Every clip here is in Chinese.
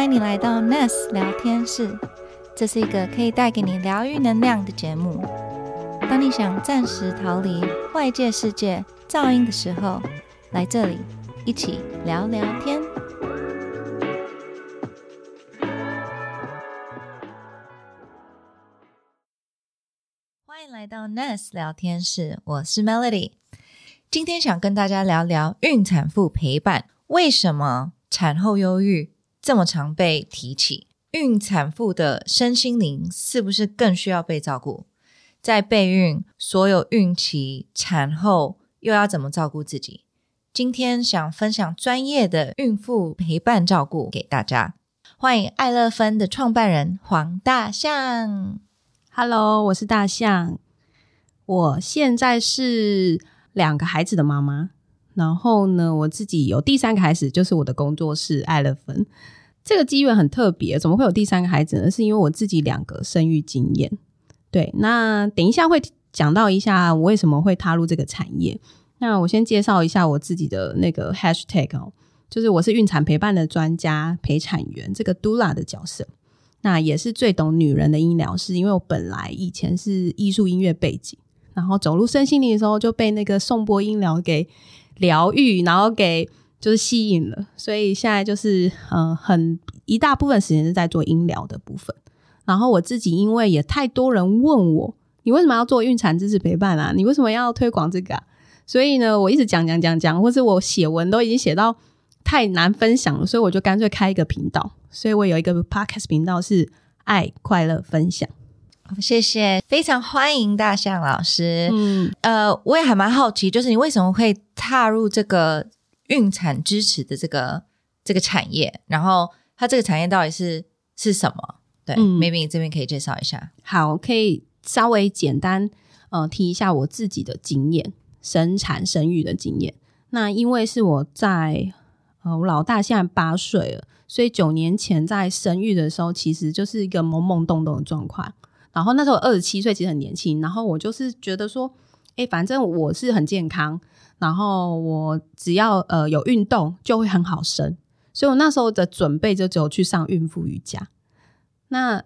欢迎你来到 Ness 聊天室，这是一个可以带给你疗愈能量的节目。当你想暂时逃离外界世界噪音的时候，来这里一起聊聊天。欢迎来到 Ness 聊天室，我是 Melody。今天想跟大家聊聊孕产妇陪伴，为什么产后忧郁这么常被提起？孕产妇的身心灵是不是更需要被照顾？在备孕、所有孕期、产后又要怎么照顾自己？今天想分享专业的孕妇陪伴照顾给大家。欢迎爱乐芬的创办人黄大象。Hello，我是大象。我现在是两个孩子的妈妈，然后呢，我自己有第三个孩子，就是我的工作室爱乐芬。这个机缘很特别，怎么会有第三个孩子呢？是因为我自己两个生育经验。对，那等一下会讲到一下我为什么会踏入这个产业。那我先介绍一下我自己的那个 hashtag 哦，就是我是孕产陪伴的专家、陪产员这个 Dula 的角色。那也是最懂女人的医疗师，因为我本来以前是艺术音乐背景，然后走入身心灵的时候就被那个颂钵音疗给疗愈，然后给就是吸引了，所以现在就是呃很一大部分时间是在做音疗的部分。然后我自己因为也太多人问我，你为什么要做孕产知识陪伴啊？你为什么要推广这个啊？所以呢，我一直讲讲讲讲，或是我写文都已经写到太难分享了，所以我就干脆开一个频道。所以我有一个 podcast 频道是爱快乐分享。谢谢，非常欢迎大象老师。嗯，呃，我也还蛮好奇，就是你为什么会踏入这个孕产支持的这个这个产业？然后它这个产业到底是是什么？对、嗯 m a y b e 你这边可以介绍一下。好，可以稍微简单呃提一下我自己的经验，生产生育的经验。那因为是我在呃我老大现在八岁了，所以九年前在生育的时候，其实就是一个懵懵懂懂的状况。然后那时候二十七岁，其实很年轻。然后我就是觉得说，哎，反正我是很健康，然后我只要呃有运动就会很好生。所以我那时候的准备就只有去上孕妇瑜伽。那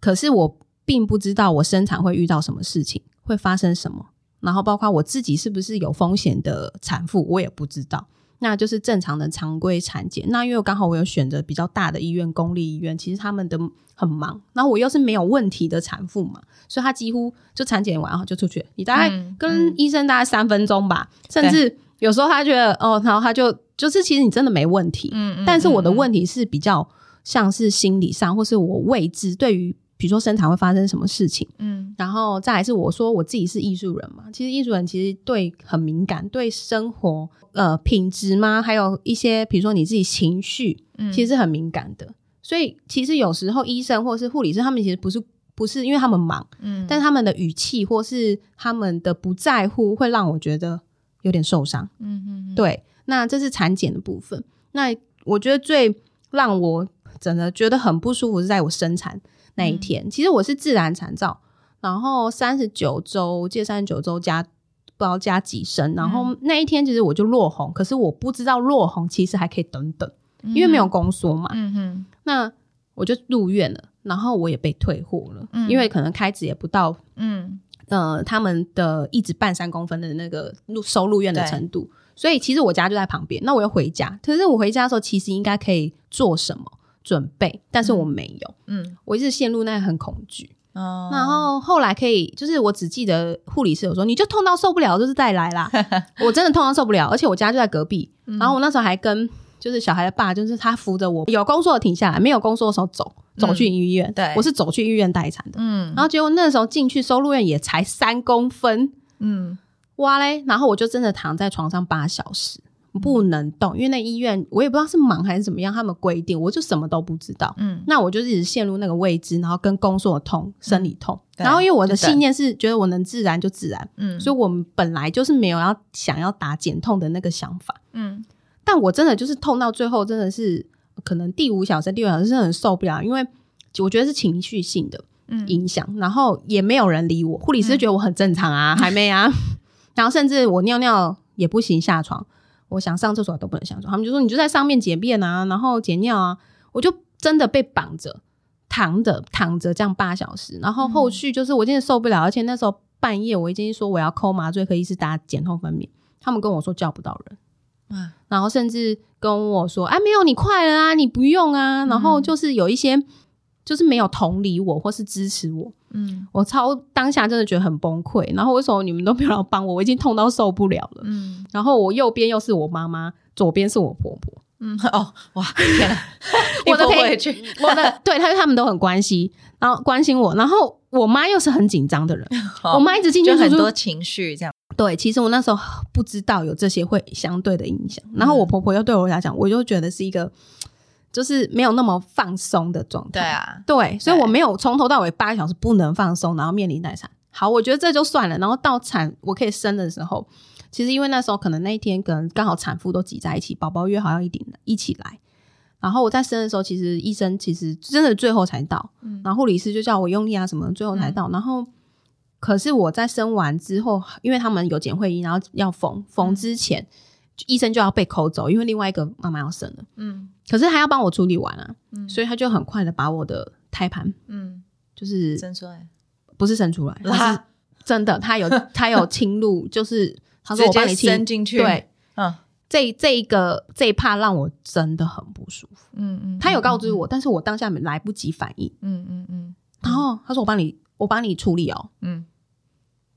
可是我并不知道我生产会遇到什么事情，会发生什么，然后包括我自己是不是有风险的产妇，我也不知道。那就是正常的常规产检。那因为刚好我有选择比较大的医院，公立医院，其实他们的很忙。然后我又是没有问题的产妇嘛，所以他几乎就产检完后就出去。你大概嗯跟医生大概三分钟吧，甚至有时候他觉得哦，然后他就就是其实你真的没问题，嗯但是我的问题是比较像是心理上，或是我未知对于比如说生产会发生什么事情，嗯然后再来是我说我自己是艺术人嘛，其实艺术人其实对很敏感，对生活呃品质吗，还有一些比如说你自己情绪，嗯其实是很敏感的。所以其实有时候医生或是护理师他们其实不是不是因为他们忙，嗯但他们的语气或是他们的不在乎，会让我觉得有点受伤。嗯嗯对，那这是产检的部分。那我觉得最让我真的觉得很不舒服是在我生产那一天。其实我是自然产照，然后三十九周，我记得三十九周加不知道加几升，然后那一天其实我就落红，可是我不知道落红其实还可以等等，因为没有宫缩嘛。嗯哼。那我就入院了，然后我也被退货了，嗯。因为可能开支也不到嗯。呃他们的一直半三公分的那个入收入院的程度，所以其实我家就在旁边。那我又回家，可是我回家的时候其实应该可以做什么准备，但是我没有，嗯我一直陷入那个很恐惧。哦然后后来可以，就是我只记得护理师有说，你就痛到受不了，就是再来啦。我真的痛到受不了，而且我家就在隔壁。嗯然后我那时候还跟就是小孩的爸，就是他扶着我，有工作的停下来，没有工作的时候走，走去医院。对我是走去医院待产的。嗯然后结果那时候进去收入院也才三公分，嗯哇嘞！然后我就真的躺在床上八小时，不能动，因为那医院我也不知道是忙还是怎么样，他们规定我就什么都不知道。嗯。那我就一直陷入那个未知，然后跟宫缩痛、生理痛。对然后因为我的信念是觉得我能自然就自然，嗯。所以我们本来就是没有要想要打减痛的那个想法。嗯。但我真的就是痛到最后，真的是可能第五小时、第六小时真的很受不了，因为我觉得是情绪性的嗯。影响，然后也没有人理我，护理师觉得我很正常啊，还没啊，然后甚至我尿尿也不行下床，我想上厕所都不能下床，他们就说你就在上面解便啊，然后解尿啊，我就。真的被绑着躺着躺着这样八小时，然后后续就是我真的受不了，而且那时候半夜我已经说我要抠麻醉科医师打减痛分娩，他们跟我说叫不到人。啊，然后甚至跟我说：“哎，没有你快了啊，你不用啊。”然后就是有一些就是没有同理我或是支持我，嗯我超当下真的觉得很崩溃。然后为什么你们都没有来帮我？我已经痛到受不了了。嗯然后我右边又是我妈妈，左边是我婆婆，嗯，哦，哇，天哪，我的陪去，我的对，他他们都很关心，然后关心我。然后我妈又是很紧张的人，我妈一直进进出出就很多情绪这样，对，其实我那时候不知道有这些会相对的影响，然后我婆婆又对我来讲，我就觉得是一个就是没有那么放松的状态。对啊，对，所以我没有从头到尾八个小时不能放松，然后面临待产。好，我觉得这就算了。然后到产我可以生的时候，其实因为那时候可能那一天可能刚好产妇都挤在一起，宝宝约好要一点一起来。然后我在生的时候，其实医生其实真的最后才到，嗯然后护理师就叫我用力啊什么，最后才到。然后可是我在生完之后，因为他们有剪会阴，然后要缝缝之前，医生就要被抠走，因为另外一个妈妈要生了。嗯。可是他要帮我处理完啊，嗯。所以他就很快的把我的胎盘嗯，就是生出来，不是生出来，他是真的，他有 他有侵入，就是他说我帮你伸进去。对，嗯。这这一个这一趴让我真的很不舒服。嗯嗯，他有告知我，但是我当下没来不及反应，嗯嗯嗯。然后他说我帮你我帮你处理哦。嗯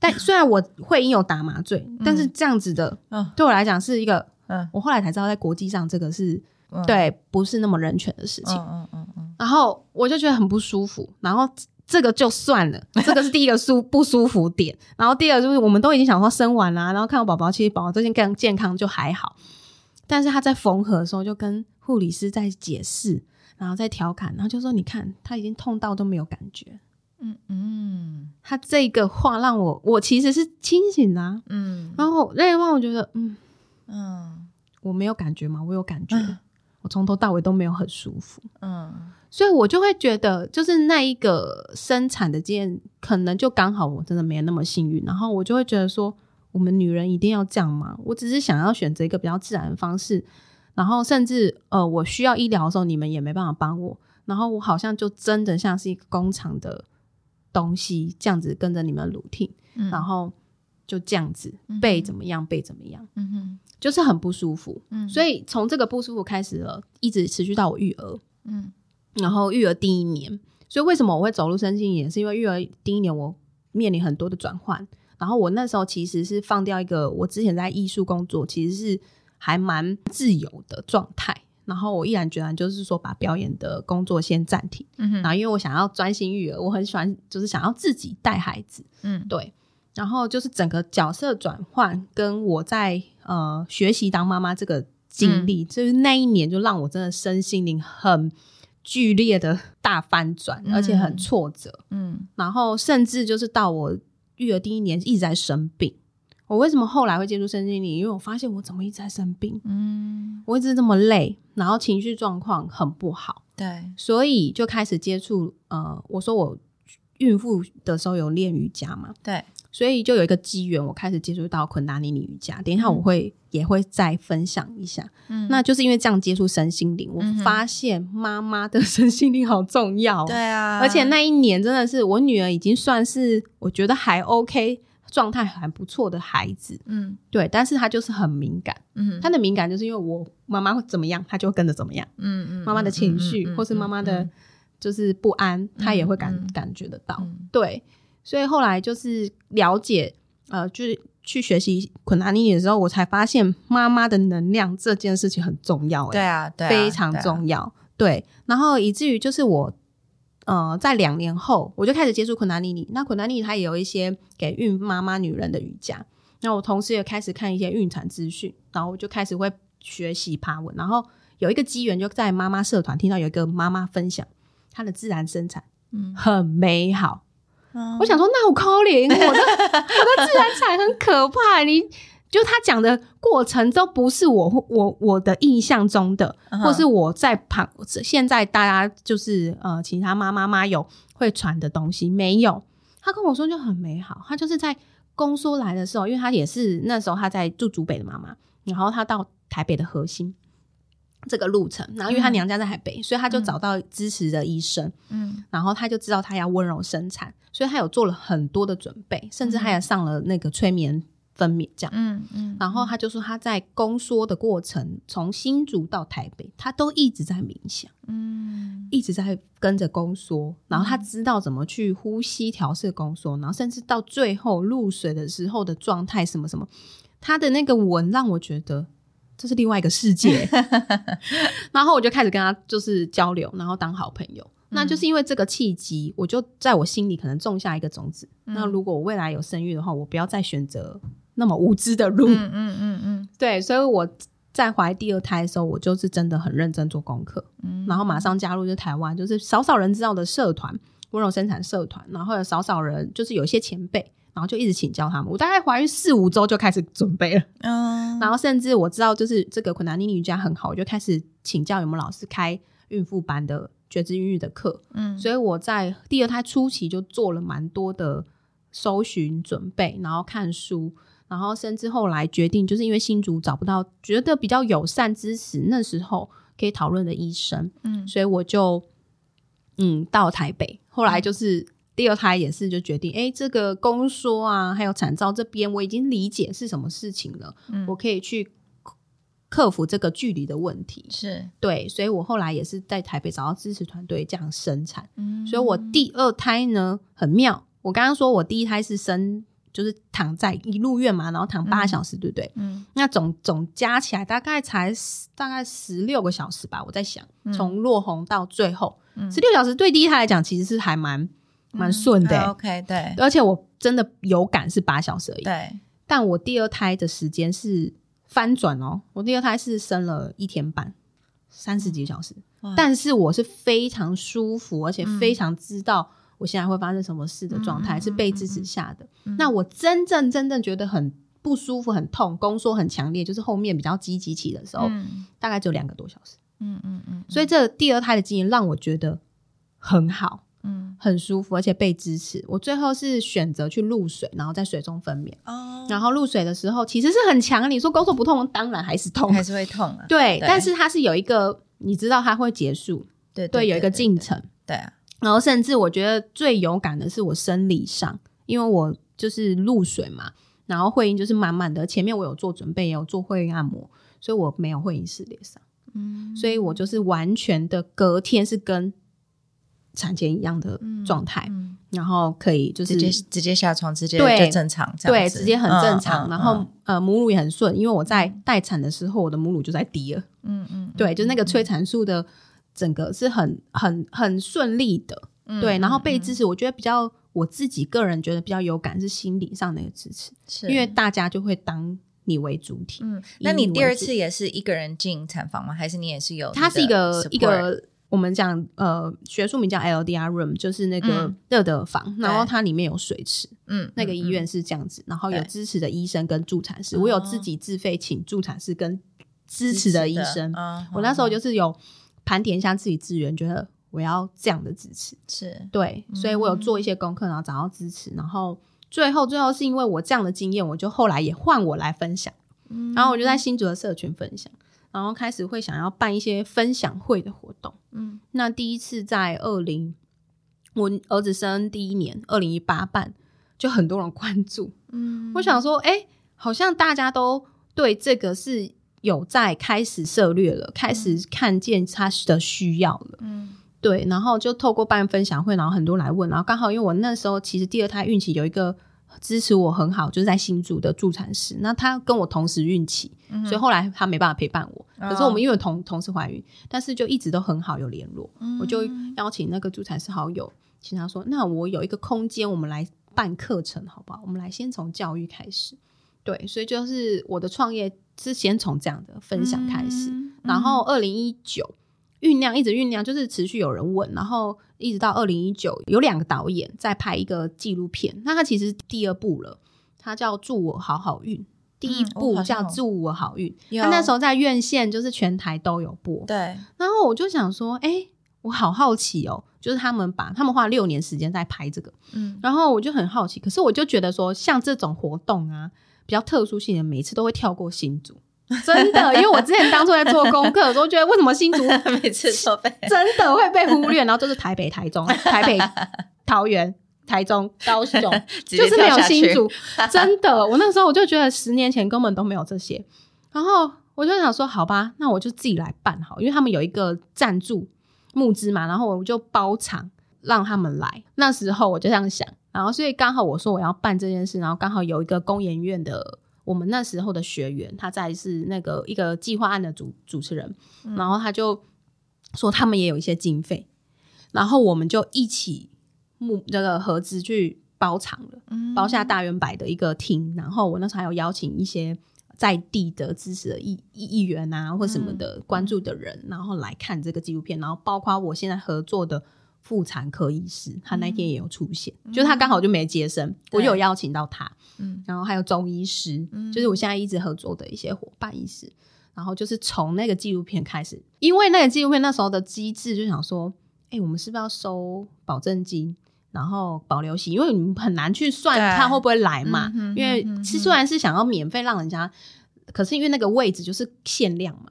但虽然我会因有打麻醉，但是这样子的嗯对我来讲是一个，嗯我后来才知道在国际上这个是嗯，对不是那么人权的事情。嗯嗯嗯嗯然后我就觉得很不舒服，然后这个就算了，这个是第一个舒 不舒服点。然后第二个就是我们都已经想说生完啦、然后看到宝宝，其实宝宝最近更健康就还好，但是他在缝合的时候就跟护理师在解释，然后在调侃，然后就说你看他已经痛到都没有感觉。嗯嗯他这个话让我，我其实是清醒的、啊，嗯然后那一话我觉得，嗯，嗯我没有感觉吗？我有感觉，嗯我从头到尾都没有很舒服。嗯所以我就会觉得，就是那一个生产的经验，可能就刚好我真的没那么幸运，然后我就会觉得说，我们女人一定要这样吗？我只是想要选择一个比较自然的方式，然后甚至呃，我需要医疗的时候，你们也没办法帮我，然后我好像就真的像是一个工厂的东西，这样子跟着你们 routine，、嗯，然后就这样子背怎么样背怎么样，嗯哼就是很不舒服。嗯，所以从这个不舒服开始了，一直持续到我育儿。嗯然后育儿第一年，所以为什么我会走入身心，也是因为育儿第一年我面临很多的转换。然后我那时候其实是放掉一个我之前在艺术工作，其实是还蛮自由的状态。然后我毅然决然就是说把表演的工作先暂停。嗯哼然后因为我想要专心育儿，我很喜欢就是想要自己带孩子，嗯对。然后就是整个角色转换，跟我在呃学习当妈妈这个经历，就是那一年就让我真的身心灵很剧烈的大翻转，嗯而且很挫折。嗯然后甚至就是到我育儿第一年一直在生病。我为什么后来会接触身心灵？因为我发现我怎么一直在生病，嗯，我一直这么累，然后情绪状况很不好。对，所以就开始接触呃，我说我孕妇的时候有练瑜伽嘛，对，所以就有一个机缘，我开始接触到昆达尼尼瑜伽。等一下我会、也会再分享一下，嗯那就是因为这样接触身心灵，我发现妈妈的身心灵好重要、对，啊，而且那一年真的是我女儿已经算是我觉得还 OK。状态还不错的孩子，嗯对，但是他就是很敏感。嗯他的敏感就是因为我妈妈会怎么样，他就跟着怎么样。嗯嗯妈妈的情绪，或是妈妈的就是不安，他也会感、嗯感觉得到。嗯对，所以后来就是了解，呃，就是去学习昆达尼尼的时候，我才发现妈妈的能量这件事情很重要、欸，对啊，对啊，非常重要。对，然后以至于就是我。呃，在两年后，我就开始接触昆达尼尼。那昆达尼尼它也有一些给孕妈妈女人的瑜伽。那我同时也开始看一些孕产资讯，然后我就开始会学习爬文。然后有一个机缘，就在妈妈社团听到有一个妈妈分享她的自然生产嗯，很美好，嗯我想说，那我可怜，我的 我的自然产很可怕。你就他讲的过程都不是我我我的印象中的，嗯或是我在旁现在大家就是呃其他妈妈妈有会传的东西没有。他跟我说就很美好，他就是在公说来的时候，因为他也是那时候他在住竹北的妈妈，然后他到台北的核心。这个路程。然后因为他娘家在台北，所以他就找到支持的医生，嗯然后他就知道他要温柔生产，所以他有做了很多的准备，甚至他也上了那个催眠分娩这样。嗯嗯，然后他就说他在宫缩的过程，从新竹到台北，他都一直在冥想，嗯一直在跟着宫缩，然后他知道怎么去呼吸调试宫缩，然后甚至到最后入水的时候的状态什么什么，他的那个文让我觉得这是另外一个世界，然后我就开始跟他就是交流，然后当好朋友。那就是因为这个契机，我就在我心里可能种下一个种子。那如果我未来有生育的话，我不要再选择那么无知的路。嗯嗯嗯嗯。对，所以我在怀第二胎的时候，我就是真的很认真做功课，嗯。然后马上加入就台湾就是少少人知道的社团温柔生产社团，然后有少少人就是有一些前辈，然后就一直请教他们。我大概怀孕四五周就开始准备了，嗯，然后甚至我知道就是这个昆达尼尼瑜伽很好，我就开始请教有没有老师开孕妇班的觉知孕育的课。嗯。所以我在第二胎初期就做了蛮多的搜寻准备，然后看书，然后甚至后来决定，就是因为新竹找不到觉得比较友善支持那时候可以讨论的医生，嗯所以我就嗯到台北。后来就是第二胎也是就决定，哎、这个宫缩啊，还有产兆这边我已经理解是什么事情了，嗯我可以去克服这个距离的问题。是，对，所以我后来也是在台北找到支持团队这样生产。嗯所以我第二胎呢很妙，我刚刚说我第一胎是生就是躺在一入院嘛，然后躺八小时，对不对？嗯。那总总加起来大概才大概十六个小时吧。我在想，嗯。从落红到最后嗯。十六小时，对第一胎来讲其实是还蛮蛮顺的、OK，对。而且我真的有感是八小时而已。对，但我第二胎的时间是翻转哦，我第二胎是生了一天半，三十几小时。但是我是非常舒服，而且嗯。非常知道我现在会发生什么事的状态，是被支持下的。嗯那我真正真正觉得很不舒服、很痛，宫缩很强烈，就是后面比较积极期的时候，嗯大概只有两个多小时。嗯嗯嗯，所以这第二胎的经验让我觉得很好。嗯很舒服，而且被支持。我最后是选择去入水，然后在水中分娩。哦，然后入水的时候其实是很强，你说宫缩不痛，当然还是痛，还是会痛啊，对，对但是它是有一个，你知道它会结束，对对，有一个进，程。对啊，然后甚至我觉得最有感的是我生理上，因为我就是入水嘛，然后会阴就是满满的，前面我有做准备，也有做会阴按摩，所以我没有会阴撕裂伤，嗯。所以我就是完全的隔天是跟产前一样的状态，嗯然后可以就是直接直接下床，直接对就正常，这样对，子直接很正常。然后、呃，母乳也很顺，因为我在待产的时候，我的母乳就在滴了。嗯嗯，对，就是那个催产素的整个是很很很顺利的。嗯对，然后被嗯支持，我觉得比较我自己个人觉得比较有感是心理上的一个支持，因为大家就会当你为主体。嗯，那你第二次也是一个人进产房吗？还是你也是有？它是一个一个我们讲呃学术名叫 LDR room，就是那个嗯热的房，然后它里面有水池，嗯那个医院是这样子，然后有支持的医生跟助产士，哦我有自己自费请助产士跟支持的医生。嗯我那时候就是有盘点一下自己资源，觉得我要这样的支持，是。对，所以我有做一些功课，然后找到支持，然后最后最后是因为我这样的经验，我就后来也换我来分享，嗯。然后我就在新竹的社群分享，然后开始会想要办一些分享会的活动。嗯。那第一次在二零，我儿子生第一年，二零一八办，就很多人关注。嗯。我想说，哎、好像大家都对这个是有在开始涉略了，开始看见他的需要了。嗯对，然后就透过办分享会，然后很多来问，然后刚好因为我那时候其实第二胎孕期有一个支持我很好，就是在新竹的助产师，那他跟我同时孕期，嗯所以后来他没办法陪伴我，哦可是我们因为同同时怀孕，但是就一直都很好有联络，嗯我就邀请那个助产师好友，请他说，那我有一个空间，我们来办课程好不好？我们来先从教育开始，对，所以就是我的创业是先从这样的分享开始，嗯然后二零一九酝酿一直酝酿，就是持续有人问，然后一直到二零一九有两个导演在拍一个纪录片，那它其实第二部了，它叫《祝我好好运》。第一嗯部叫《祝我好运》，有它那时候在院线就是全台都有播。对然后我就想说，哎、我好好奇哦，就是他们把他们花六年时间在拍这个，嗯然后我就很好奇，可是我就觉得说，像这种活动啊，比较特殊性的，每次都会跳过新竹，真的，因为我之前当初在做功课的时候，觉得为什么新竹 每次都被 真的会被忽略，然后就是台北、台中、台北、桃园、台中、高雄，就是没有新竹。真的，我那时候我就觉得十年前根本都没有这些，然后我就想说，好吧，那我就自己来办好，因为他们有一个赞助募资嘛，然后我就包场让他们来。那时候我就这样想，然后所以刚好我说我要办这件事，然后刚好有一个工研院的。我们那时候的学员，他在是那个一个计划案的主主持人，然后他就说他们也有一些经费，然后我们就一起募这个合资去包场了，包下大圆柏的一个厅，然后我那时候还有邀请一些在地的支持的议议议员啊或什么的关注的人，然后来看这个纪录片，然后包括我现在合作的妇产科医师，他那天也有出现，就是他刚好就没接生，我就有邀请到他，嗯然后还有中医师，就是我现在一直合作的一些伙伴医师。然后就是从那个纪录片开始，因为那个纪录片那时候的机制就想说，哎、我们是不是要收保证金，然后保留息？因为你们很难去算对他会不会来嘛。因为是虽然是想要免费让人家，可是因为那个位置就是限量嘛，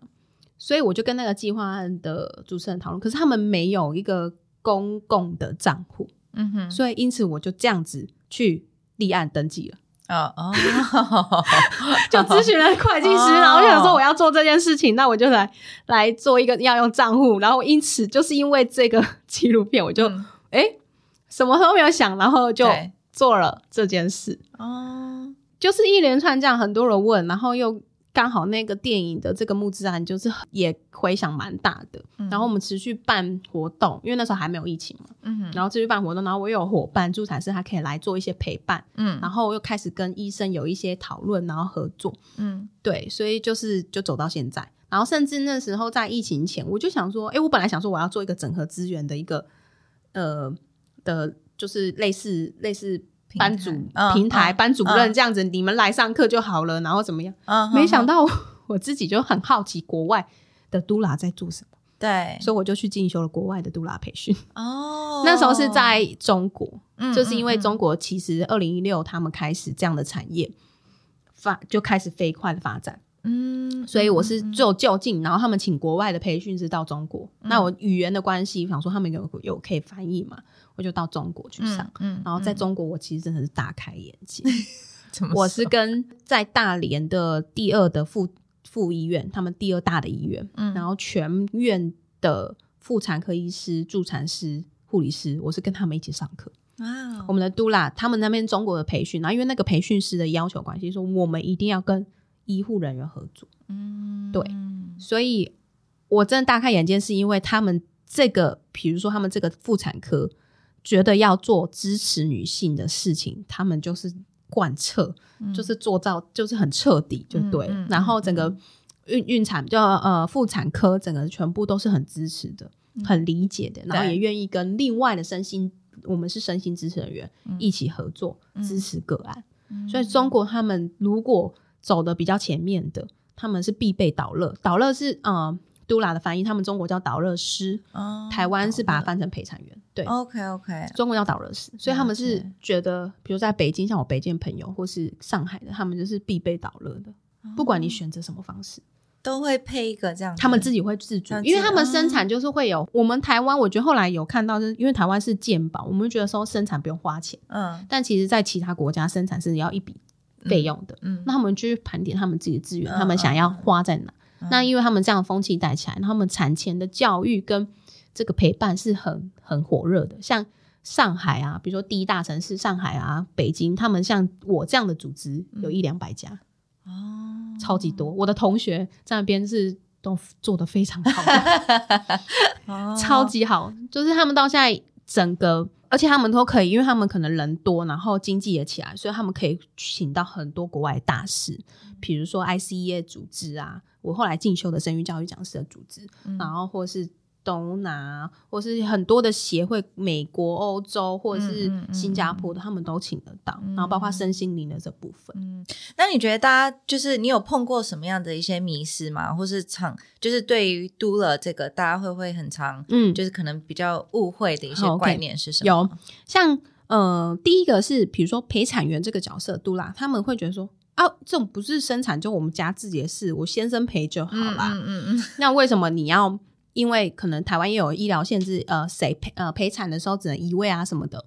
所以我就跟那个计划案的主持人讨论，可是他们没有一个公共的账户，嗯哼，所以因此我就这样子去立案登记了。哦哦，就咨询了会计师，哦然后就想说我要做这件事情，那我就来来做一个要用账户，然后因此就是因为这个纪录片，我就嗯。哎、诶什么都没有想，然后就做了这件事，哦，就是一连串这样，很多人问，然后又刚好那个电影的这个募资案就是也回响蛮大的，然后我们持续办活动，因为那时候还没有疫情嘛，嗯，然后持续办活动，然后我有伙伴助产师，他可以来做一些陪伴，嗯。然后又开始跟医生有一些讨论，然后合作。嗯。对，所以就是就走到现在，然后甚至那时候在疫情前，我就想说，哎，我本来想说我要做一个整合资源的一个呃的，就是类似类似班主平台班主任嗯这样子，你们来上课就好了，然后怎么样？嗯，没想到到我自己就很好奇国外的杜拉在做什么，对所以我就去进修了国外的杜拉培训。哦，那时候是在中国，嗯就是因为嗯中国其实二零一六他们开始这样的产业发就开始飞快的发展。嗯，所以我是就就近，然后他们请国外的培训师到中国。嗯那我语言的关系，想说他们有有可以翻译嘛，我就到中国去上。嗯，然后在中国，我其实真的是大开眼界。我是跟在大连的第二的妇妇医院，他们第二大的医院，嗯然后全院的妇产科医师、助产师、护理师，我是跟他们一起上课。啊我们的杜拉，他们那边中国的培训，然后因为那个培训师的要求关系，说我们一定要跟医护人员合作。嗯对所以我真的大开眼界，是因为他们这个，比如说他们这个妇产科，觉得要做支持女性的事情，他们就是贯彻，就是做到，就是很彻底，就对了。嗯嗯然后整个孕孕产就呃妇产科，整个全部都是很支持的，很理解的，然后也愿意跟另外的身心，我们是身心支持人员、一起合作支持个案。所以中国他们如果走的比较前面的，他们是必备导乐，导乐是呃杜拉的翻译，他们中国叫导热师，哦台湾是把它翻成陪产员，对。OK OK，中国叫导热师，所以他们是觉得，比如在北京，像我北京的朋友，或是上海的，他们就是必备导热的，哦不管你选择什么方式，都会配一个这样，他们自己会自主因为他们生产就是会有。我们台湾，我觉得后来有看到，就是因为台湾是健保，我们觉得说生产不用花钱，嗯但其实在其他国家生产是要一笔费用的。嗯那他们去盘点他们自己的资源，嗯他们想要花在哪？嗯那因为他们这样的风气带起来，他们产前的教育跟这个陪伴是很很火热的。像上海啊，比如说第一大城市上海啊、北京，他们像我这样的组织有一两百家，哦，超级多。我的同学在那边是都做的非常好 超级好，就是他们到现在整个，而且他们都可以，因为他们可能人多，然后经济也起来，所以他们可以请到很多国外大使，比如说 ICEA 组织啊，我后来进修的生育教育讲师的组织，嗯然后或是。东南，或是很多的协会，美国、欧洲或者是新加坡的，他们都请得到。然后包括身心灵的这部分，嗯，那你觉得大家就是你有碰过什么样的一些迷失吗？或是常就是对于 doula 这个，大家会不会很常嗯，就是可能比较误会的一些观念是什么？有像呃，第一个是比如说陪产员这个角色，杜拉他们会觉得说啊，这种不是生产就我们家自己的事，我先生陪就好啦。嗯嗯嗯，那为什么你要？因为可能台湾也有医疗限制，呃，谁陪呃陪产的时候只能一位啊什么的，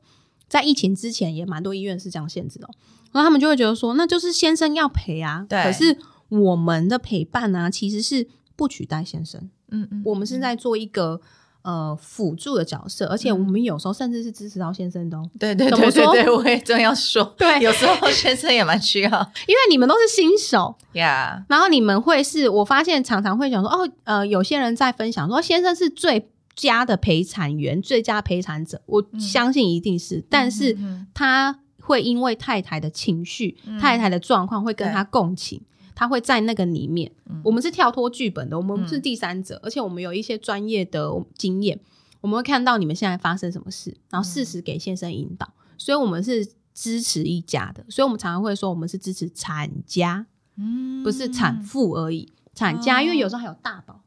在疫情之前也蛮多医院是这样限制的，然后他们就会觉得说，那就是先生要陪啊。对可是我们的陪伴呢、其实是不取代先生，嗯嗯，我们是在做一个呃辅助的角色，而且我们有时候甚至是支持到先生的哦。对对对对对，我也正要说，对有时候先生也蛮需要 因为你们都是新手，呀。然后你们会是我发现常常会讲说，哦，呃，有些人在分享说先生是最佳的陪产员、最佳陪产者，我相信一定是，但是嗯他会因为太太的情绪、嗯太太的状况会跟他共情。他会在那个里面，嗯。我们是跳脱剧本的，我们不是第三者，而且我们有一些专业的经验，我们会看到你们现在发生什么事，然后适时给先生引导，所以我们是支持一家的，所以我们常常会说我们是支持产家，嗯。不是产妇而已，产家，哦。因为有时候还有大宝，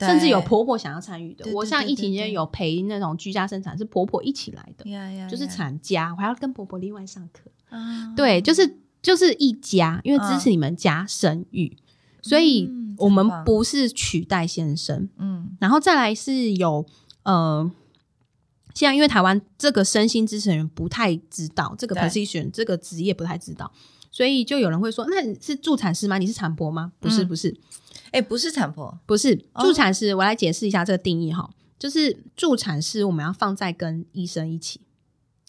甚至有婆婆想要参与的。我像疫情间有陪那种居家生产，是婆婆一起来的，就是呀。产家，我还要跟婆婆另外上课。啊。对，就是就是一家，因为支持你们家生育，所以嗯我们不是取代先生，嗯。然后再来是有呃。现在因为台湾这个身心支持人不太知道这个 position 这个职业不太知道，所以就有人会说：“那你是助产师吗？你是产婆吗？”不是，嗯不是，哎，不是产婆，不是哦。助产师，我来解释一下这个定义哈，就是助产师我们要放在跟医生一起，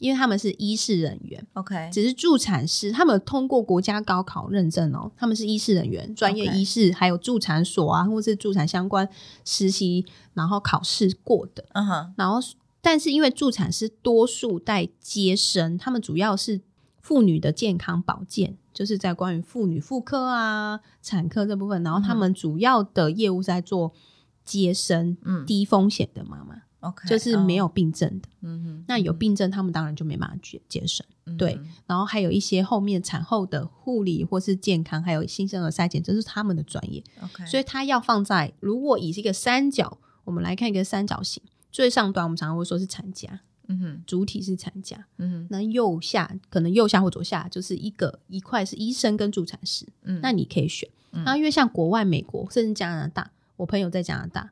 因为他们是医事人员，OK，只是助产师他们有通过国家高考认证哦，他们是医事人员，专业医师，还有助产所啊，或是助产相关实习，然后考试过的，嗯哼，然后但是因为助产师多数在接生，他们主要是妇女的健康保健，就是在关于妇女妇科啊、产科这部分，然后他们主要的业务是在做接生，嗯。低风险的妈妈，，OK，就是没有哦，病症的。嗯哼，那有病症，他们当然就没办法接接生。嗯对，然后还有一些后面产后的护理或是健康，还有新生儿筛检，这是他们的专业。，OK，所以它要放在如果以这个三角，我们来看一个三角形，最上端我们常常会说是产假，嗯哼，主体是产假，嗯哼，那右下可能右下或左下就是一个一块是医生跟助产师，嗯，那你可以选。嗯因为像国外、美国甚至加拿大，我朋友在加拿大，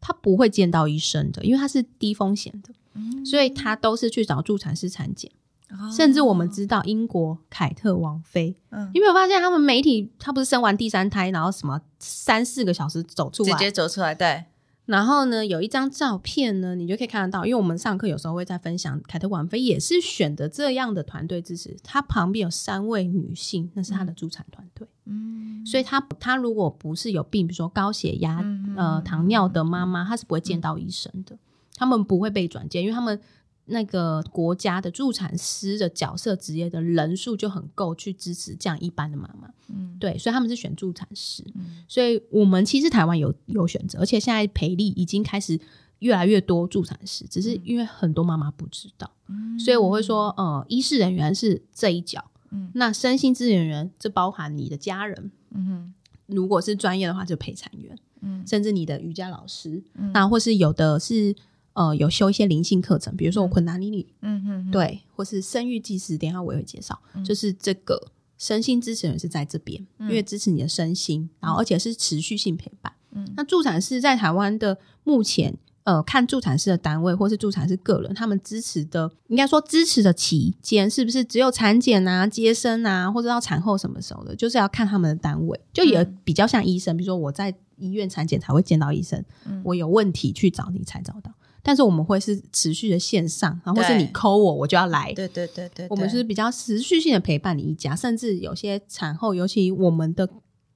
他不会见到医生的，因为他是低风险的，嗯。所以他都是去找助产师产检。哦。甚至我们知道英国凯特王妃，嗯。你有没有发现他们媒体他不是生完第三胎，然后什么三四个小时走出来，直接走出来，对，然后呢有一张照片呢，你就可以看得到，因为我们上课有时候会在分享，凯特王妃也是选的这样的团队支持，她旁边有三位女性，那是她的助产团队，嗯，所以她她如果不是有病，比如说高血压、嗯呃糖尿的妈妈，她是不会见到医生的，他们不会被转介，因为他们。那个国家的助产师的角色职业的人数就很够去支持这样一般的妈妈，嗯，对，所以他们是选助产师。嗯。所以我们其实台湾有有选择，而且现在培力已经开始越来越多助产师，只是因为很多妈妈不知道，嗯。所以我会说，呃，医事人员是这一角，嗯。那身心资源员这包含你的家人，嗯哼，如果是专业的话就陪产员，嗯。甚至你的瑜伽老师，嗯。那或是有的是呃有修一些灵性课程，比如说我昆达尼尼，嗯嗯，对，或是生育技师，等一下我也会介绍，就是这个身心支持人是在这边，因为支持你的身心，然后而且是持续性陪伴。嗯。那助产师在台湾的目前，呃，看助产师的单位或是助产师个人，他们支持的应该说支持的期间是不是只有产检啊、接生啊，或者到产后什么时候的，就是要看他们的单位，就也比较像医生，比如说我在医院产检才会见到医生，嗯。我有问题去找你才找到。但是我们会是持续的线上，然后或是对你抠我，我就要来。对对对对，我们是比较持续性的陪伴你一家，甚至有些产后，尤其我们的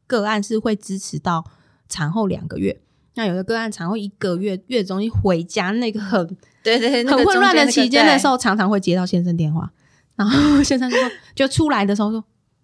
个案是会支持到产后两个月。那有的个案产后一个月，月中一回家，那个很对对，那很混乱的期间的时候，常常会接到先生电话，然后先生就说，就出来的时候说，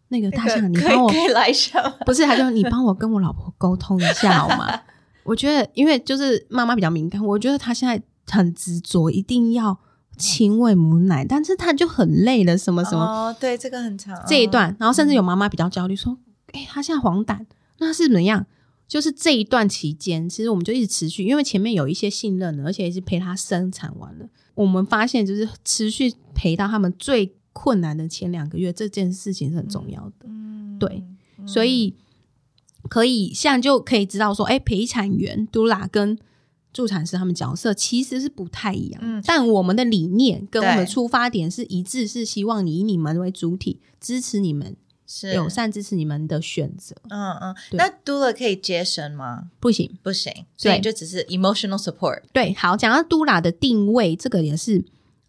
那个大象，你帮我来一下？不是，他就你帮我跟我老婆沟通一下好吗？我觉得，因为就是妈妈比较敏感，我觉得她现在很执着，一定要亲喂母奶，但是他就很累了，什么什么、哦，对，这个很长这一段，然后甚至有妈妈比较焦虑，说：“哎、他现在黄疸，那是怎么样？”就是这一段期间，其实我们就一直持续，因为前面有一些信任了，而且也是陪他生产完了。我们发现，就是持续陪到他们最困难的前两个月，这件事情是很重要的。嗯，对所以可以现在就可以知道说，哎，陪产员杜拉跟助产师他们角色其实是不太一样，嗯但我们的理念跟我们出发点是一致，是希望以你们为主体，支持你们，是友善支持你们的选择。嗯嗯，那 doula 可以接生吗？不行，不行，所以就只是 emotional support。对，好，讲到 Dula 的定位，这个也是，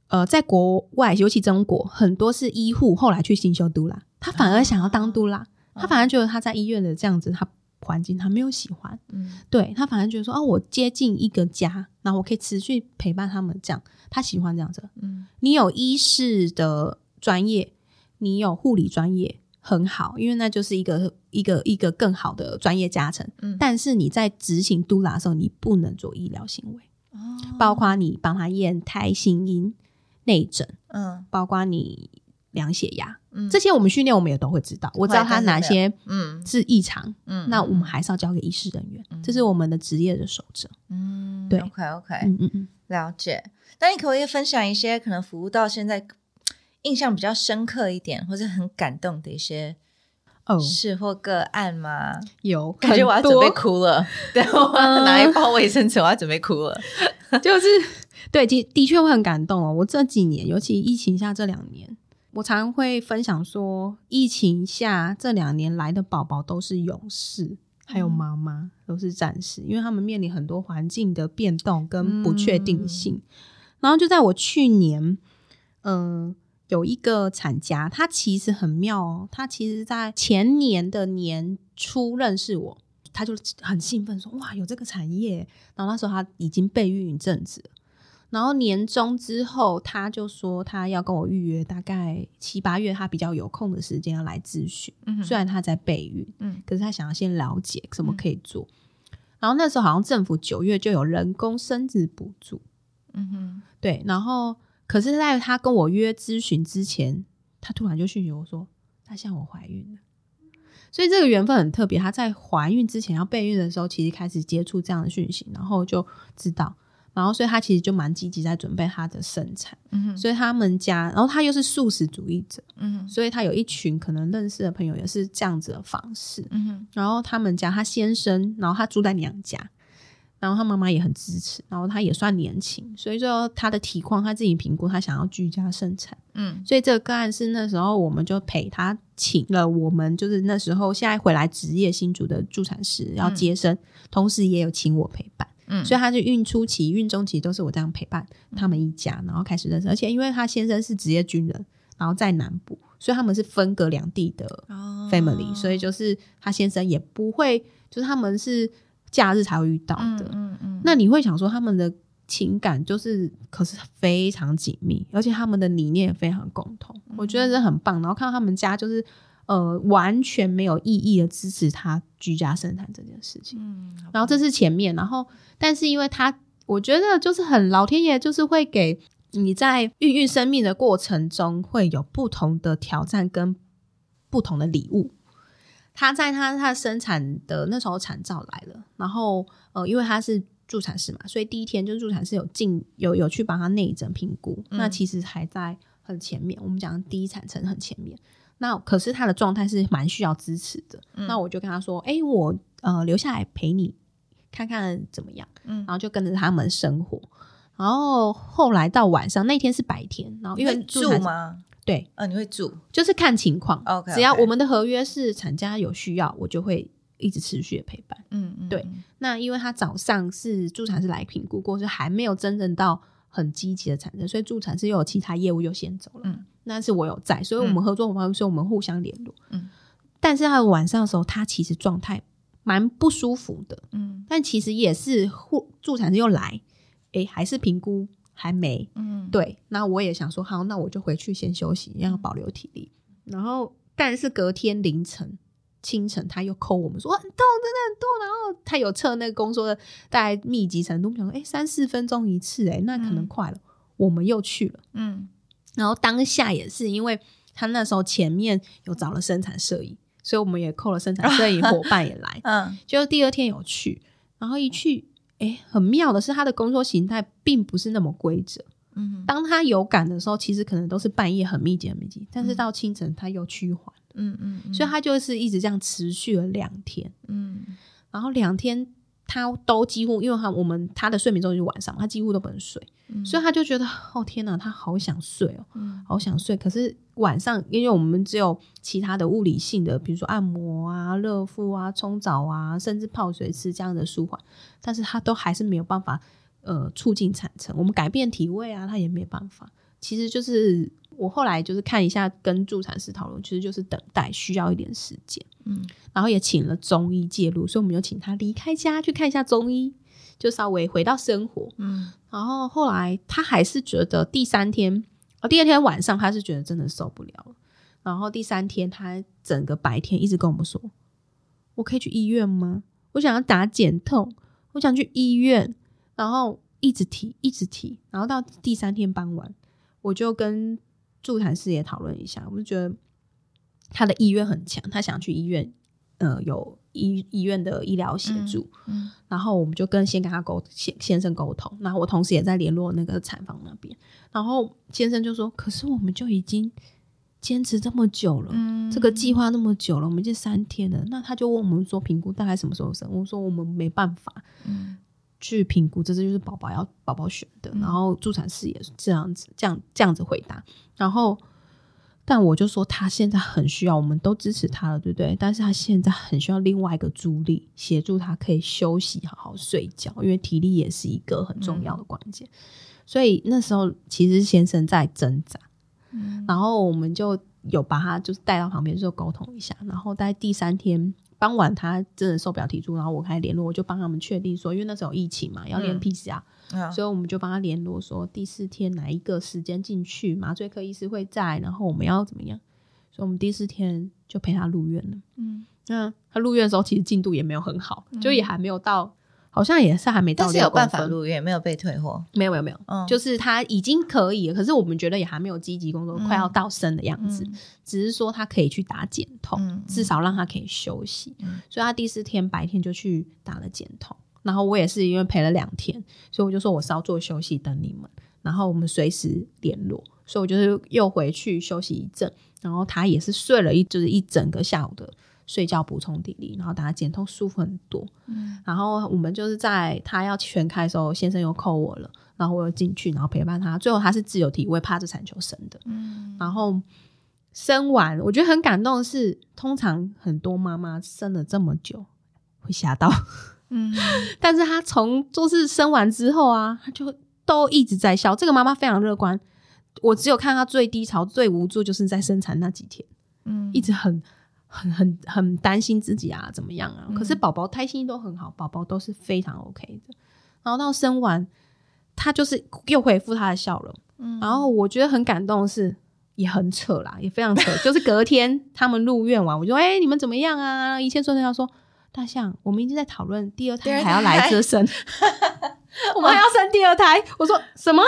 呃，在国外，尤其中国，很多是医护后来去进修 Dula，，他反而想要当杜拉，他反而觉得他在医院的这样子，他环境他没有喜欢，嗯对他反而觉得说，哦，我接近一个家，然后我可以持续陪伴他们，这样他喜欢这样子。嗯你有医师的专业，你有护理专业。很好，因为那就是一个一个一个更好的专业加成。嗯但是你在执行督拉的时候，你不能做医疗行为。哦包括你帮他验胎、心音、内诊，嗯包括你量血压，嗯这些我们训练我们也都会知道。我知道他哪些嗯是异常，嗯那我们还是要交给医师人员，这是我们的职业的守则。嗯对 OK OK 嗯嗯嗯，了解。那你可不可以分享一些可能服务到现在印象比较深刻一点，或者很感动的一些哦，事或个案吗？有，感觉我要准备，哭了，对，我要拿一包卫生纸，我要准备哭了。就是对，的的确会很感动哦。我这几年，尤其疫情下这两年。我常常会分享说，疫情下这两年来的宝宝都是勇士，还有妈妈都是战士，因为他们面临很多环境的变动跟不确定性。然后就在我去年，嗯、有一个产家，他其实很妙哦，他其实在前年的年初认识我，他就很兴奋说：“哇，有这个产业！”然后那时候他已经备孕一阵子了。然后年终之后，他就说他要跟我预约，大概七八月他比较有空的时间要来咨询。嗯虽然他在备孕，嗯可是他想要先了解什么可以做。然后那时候好像政府九月就有人工生殖补助，嗯哼对。然后可是在他跟我约咨询之前，他突然就讯息我说：“他现在我怀孕了。”所以这个缘分很特别。他在怀孕之前要备孕的时候，其实开始接触这样的讯息，然后就知道。然后，所以他其实就蛮积极在准备他的生产。嗯哼所以他们家，然后他又是素食主义者，嗯哼所以他有一群可能认识的朋友也是这样子的方式。嗯哼然后他们家他先生，然后他住在娘家，然后他妈妈也很支持，然后他也算年轻，所以说他的体况他自己评估，他想要居家生产。嗯所以这个个案是那时候我们就陪他请了我们就是那时候现在回来职业新竹的助产师要接生，同时也有请我陪伴。嗯，所以他就孕初期、孕中期都是我这样陪伴他们一家，然后开始认识。而且因为他先生是职业军人，然后在南部，所以他们是分隔两地的哦 family，、所以就是他先生也不会，就是他们是假日才会遇到的。嗯嗯那你会想说他们的情感就是，可是非常紧密，而且他们的理念也非常共同，我觉得这很棒。然后看到他们家就是呃完全没有意义的支持他居家生产这件事情。嗯，然后这是前面，然后但是因为他，我觉得就是很老天爷，就是会给你在孕育生命的过程中会有不同的挑战跟不同的礼物。他在他他生产的那时候产兆来了，然后呃，因为他是助产士嘛，所以第一天就是助产士有进有有去帮他内诊评估，嗯那其实还在很前面，我们讲第一产程很前面。那可是他的状态是蛮需要支持的，嗯那我就跟他说：“哎、我呃留下来陪你看看怎么样。”嗯然后就跟着他们生活。然后后来到晚上，那天是白天，然后因为住吗？对，哦，你会住就是看情况。OK，只要我们的合约是产家有需要，我就会一直持续的陪伴。嗯嗯对那因为他早上是助产师来评估过，是还没有真正到很积极的产生，所以助产师又有其他业务又先走了。嗯那是我有在，所以我们合作伙伴，所以我们互相联络。嗯，但是他晚上的时候，他其实状态蛮不舒服的，嗯但其实也是护助产师又来，诶，还是评估还没嗯对。那我也想说，好，那我就回去先休息，要保留体力。然后，但是隔天凌晨。清晨他又扣我们说很痛，真的很痛。然后他有测那个宫缩的大概密集程度，我们想说，哎、三四分钟一次、诶，那可能嗯快了。我们又去了，嗯然后当下也是因为他那时候前面有找了生产摄影，所以我们也扣了生产摄影伙伴也来。嗯就第二天有去，然后一去，哎，很妙的是他的工作形态并不是那么规则。嗯当他有感的时候，其实可能都是半夜很密集、很密集，但是嗯到清晨他又趋缓嗯嗯，所以他就是一直这样持续了两天，嗯然后两天他都几乎，因为他我们他的睡眠周期是晚上，他几乎都不能睡，嗯所以他就觉得哦天哪，他好想睡哦，嗯好想睡。可是晚上，因为我们只有其他的物理性的，比如说按摩啊、热敷啊、冲澡啊，甚至泡水吃这样的舒缓，但是他都还是没有办法呃促进产程。我们改变体位啊，他也没办法。其实就是我后来就是看一下跟助产师讨论，其实就是等待需要一点时间。嗯然后也请了中医介入，所以我们就请他离开家去看一下中医，就稍微回到生活。嗯然后后来他还是觉得第三天，哦，第二天晚上他是觉得真的受不了了。然后第三天他整个白天一直跟我们说：“我可以去医院吗？我想要打减痛，我想去医院。”然后一直提，一直提。然后到第三天傍晚，我就跟助产师也讨论一下，我就觉得他的意愿很强，他想去医院，呃，有医医院的医疗协助。嗯然后我们就跟先跟他沟先先生沟通，然后我同时也在联络那个产房那边，然后先生就说：“可是我们就已经坚持这么久了，嗯这个计划那么久了，我们已经三天了。”那他就问我们说：“评估大概什么时候生？”我说：“我们没办法嗯去评估，这就是宝宝要宝宝选的。嗯然后助产士也是这样子，这样这样子回答。然后，但我就说他现在很需要，我们都支持他了，对不对？但是他现在很需要另外一个助力，协助他可以休息、好好睡觉，因为体力也是一个很重要的关键。所以那时候其实先生在挣扎，嗯然后我们就有把他就是带到旁边，就沟通一下。然后在第三天傍晚，他真的受不了体出，然后我开始联络，我就帮他们确定说，因为那时候有疫情嘛，要练嗯 PCR，、啊所以我们就帮他联络说第四天哪一个时间进去，麻醉科医师会在，然后我们要怎么样。所以我们第四天就陪他入院了。嗯，那他入院的时候，其实进度也没有很好，就也还没有到，好像也是还没到6但是有办法入院，没有被退货。没有没有没有，嗯就是他已经可以了，可是我们觉得也还没有积极工作，嗯快要到生的样子，嗯只是说他可以去打减痛，嗯至少让他可以休息。嗯所以他第四天白天就去打了减痛，然后我也是因为陪了两天，所以我就说我稍作休息等你们，然后我们随时联络，所以我就是又回去休息一阵，然后他也是睡了一就是一整个下午的睡觉补充体力，然后打减痛舒服很多。嗯然后我们就是在他要全开的时候，先生又扣我了，然后我又进去，然后陪伴他。最后他是自由体位趴着产球生的，嗯然后生完，我觉得很感动的是，通常很多妈妈生了这么久会吓到，嗯 但是她从就是生完之后啊，她就都一直在笑。这个妈妈非常乐观，我只有看她最低潮、最无助，就是在生产那几天。嗯一直很很很很担心自己啊，怎么样啊？嗯可是宝宝胎心都很好，宝宝都是非常 OK 的。然后到生完，他就是又恢复他的笑容。嗯然后我觉得很感动的是，也很扯啦，也非常扯。就是隔天 他们入院完，我就说：“哎、你们怎么样啊？”一切顺利。他说：“大象，我们已经在讨论第二胎还要来胎这生，我们还要生第二胎。”我说：“什么？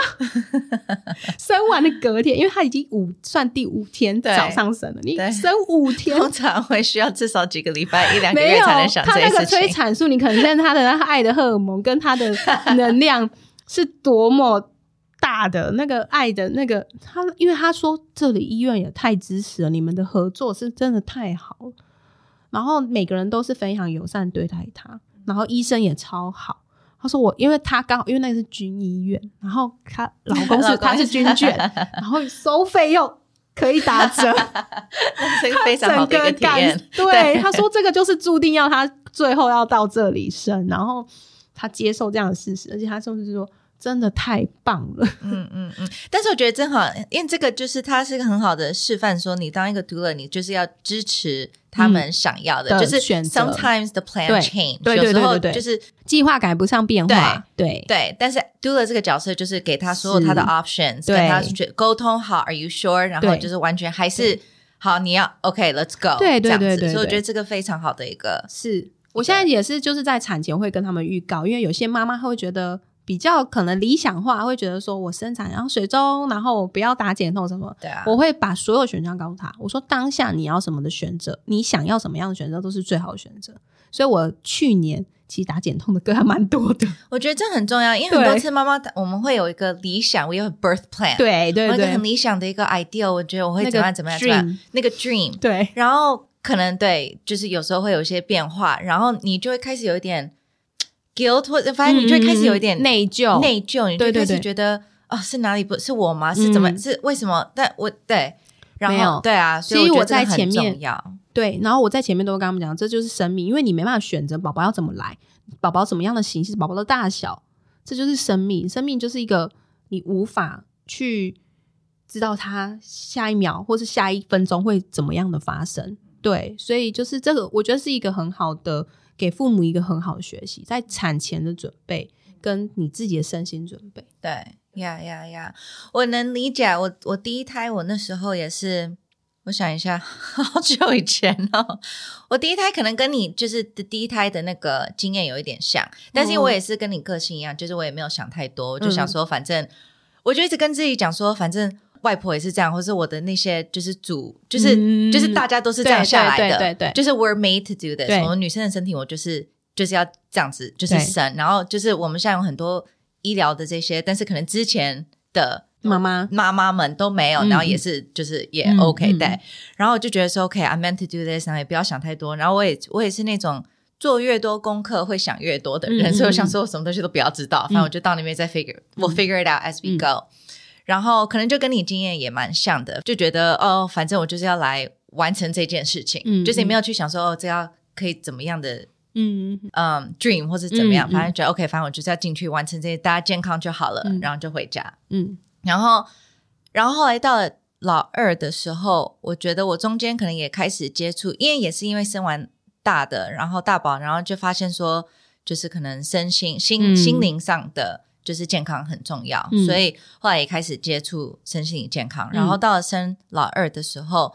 生完的隔天，因为他已经五算第五天对早上生了，你对生五天。”通常会需要至少几个礼拜、一两个，月才能想他这些事那个催。产素，你可能现在他的他爱的荷尔蒙跟他的能量是多么大的那个爱的那个他，因为他说这里医院也太支持了，你们的合作是真的太好了，然后每个人都是非常友善对待他，然后医生也超好。他说我，因为他刚好因为那个是军医院，然后他 老公是他是军眷，然后收费又可以打折，这个非常好的一个整感体验。对，他说这个就是注定要他最后要到这里生，然后他接受这样的事实，而且他甚至说真的太棒了。嗯嗯嗯，但是我觉得真好，因为这个就是它是一个很好的示范，说你当一个 doula，你就是要支持他们想要的，嗯就是选 sometimes the plan change，对对有时候对对对。就是计划赶不上变化，对对，但是 doula 这个角色就是给他所有他的 options，对。跟他去沟通好，Are you sure？然后就是完全还是好，你要 OK，Let's go，对对这样子。对对对。所以我觉得这个非常好的一个，是。我现在也是就是在产前会跟他们预告，因为有些妈妈会觉得。比较可能理想化，会觉得说我生产然后水中，然后我不要打减痛什么，对啊，我会把所有选项告诉他。我说当下你要什么的选择，你想要什么样的选择都是最好的选择。所以我去年其实打减痛的歌还蛮多的。我觉得这很重要，因为很多次妈妈我们会有一个理想，我有 birth plan，对对对，一个很理想的一个 idea，我觉得我会怎么样怎么样怎么样，那个 dream，对，然后可能对，就是有时候会有一些变化，然后你就会开始有一点 guilt，或者反正你就会开始有一点内疚，内疚，你就开始觉得哦，是哪里不是我吗？是怎么是为什么？但我对，然后对啊，所以我在前面。对，然后我在前面都跟他们讲，这就是生命，因为你没办法选择宝宝要怎么来，宝宝什么样的形式，宝宝的大小，这就是生命。生命就是一个你无法去知道它下一秒或是下一分钟会怎么样的发生。对，所以就是这个，我觉得是一个很好的给父母一个很好的学习，在产前的准备跟你自己的身心准备。对，呀呀呀，我能理解。我我第一胎，我那时候也是。我想一下，好久以前哦。我第一胎可能跟你就是第一胎的那个经验有一点像，但是我也是跟你个性一样，就是我也没有想太多，我就想说，反正我就一直跟自己讲说，反正外婆也是这样，或是我的那些就是主，就是就是大家都是这样下来的，对对，就是 we're made to do this。我们女生的身体，我就是就是要这样子，就是生。然后就是我们现在有很多医疗的这些，但是可能之前的。妈妈妈妈们都没有，然后也是就是也 OK 对，然后我就觉得说 OK，I'm meant to do this，然后也不要想太多。然后我也我也是那种做越多功课会想越多的人，所以我想说我什么东西都不要知道，反正我就到那边再 figure，我 figure it out as we go。然后可能就跟你经验也蛮像的，就觉得哦，反正我就是要来完成这件事情，就是也没有去想说哦，这要可以怎么样的，嗯嗯，dream 或者怎么样，反正觉得 OK，反正我就是要进去完成这些，大家健康就好了，然后就回家，嗯。然后，然后后来到了老二的时候，我觉得我中间可能也开始接触，因为也是因为生完大的，然后大宝，然后就发现说，就是可能身心心心灵上的就是健康很重要，所以后来也开始接触身心健康。然后到了生老二的时候，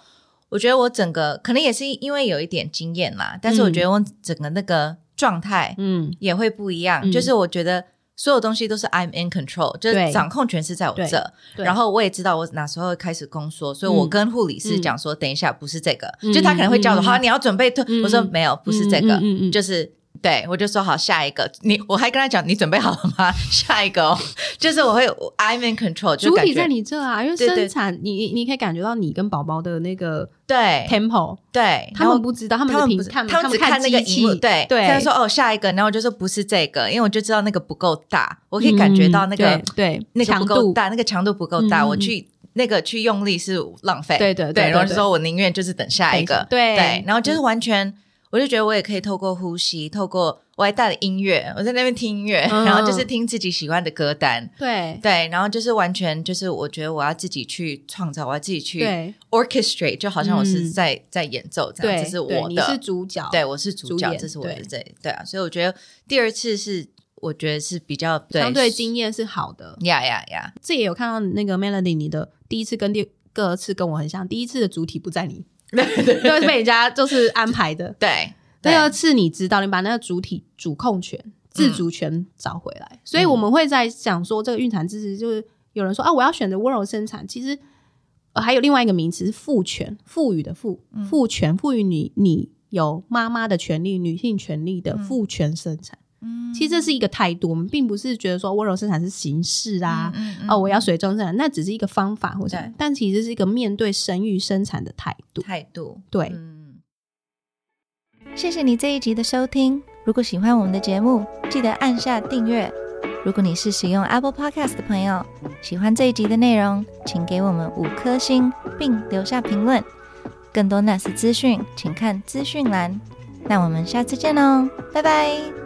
我觉得我整个可能也是因为有一点经验啦，但是我觉得我整个那个状态，嗯，也会不一样。就是我觉得。所有东西都是 I'm in control，就是掌控权是在我这。然后我也知道我哪时候开始宫缩，所以我跟护理师讲说，等一下不是这个，就他可能会叫我，好，你要准备退。我说没有，不是这个，就是。对，我就说好下一个，你我还跟他讲，你准备好了吗？下一个哦，就是我会 I'm in control，主体在你这啊，因为生产你你可以感觉到你跟宝宝的那个对。tempo，对他们不知道，他们他们看他们只看那个仪对对，他说哦下一个，然后我就说不是这个，因为我就知道那个不够大，我可以感觉到那个对那个不够大，那个强度不够大，我去那个去用力是浪费，对对对，然后就说我宁愿就是等下一个，对对，然后就是完全。我就觉得我也可以透过呼吸，透过我还带了音乐，我在那边听音乐，然后就是听自己喜欢的歌单，对。对，然后就是完全就是我觉得我要自己去创造，我要自己去 orchestrate，就好像我是在在演奏这样，这是我的，你是主角，对我是主角，这是我的这对啊，所以我觉得第二次是我觉得是比较相对经验是好的，呀呀呀，这也有看到那个 Melody，你的第一次跟第二次跟我很像，第一次的主体不在你。对对，都是被人家就是安排的。对，第二次你知道，你把那个主体主控权、自主权找回来。所以我们会在讲说，这个孕产知识就是有人说啊，我要选择温柔生产。其实还有另外一个名词是赋权，赋予的赋，赋权，赋予你你有妈妈的权利、女性权利的赋权生产。其实这是一个态度，我们并不是觉得说温柔生产是形式啊，哦，我要水中生产，那只是一个方法或者，但其实是一个面对生育生产的态度。态度对。谢谢你这一集的收听，如果喜欢我们的节目，记得按下订阅。如果你是使用 Apple Podcast 的朋友，喜欢这一集的内容，请给我们五颗星并留下评论。更多 Nas 资讯，请看资讯栏。那我们下次见喽，拜拜。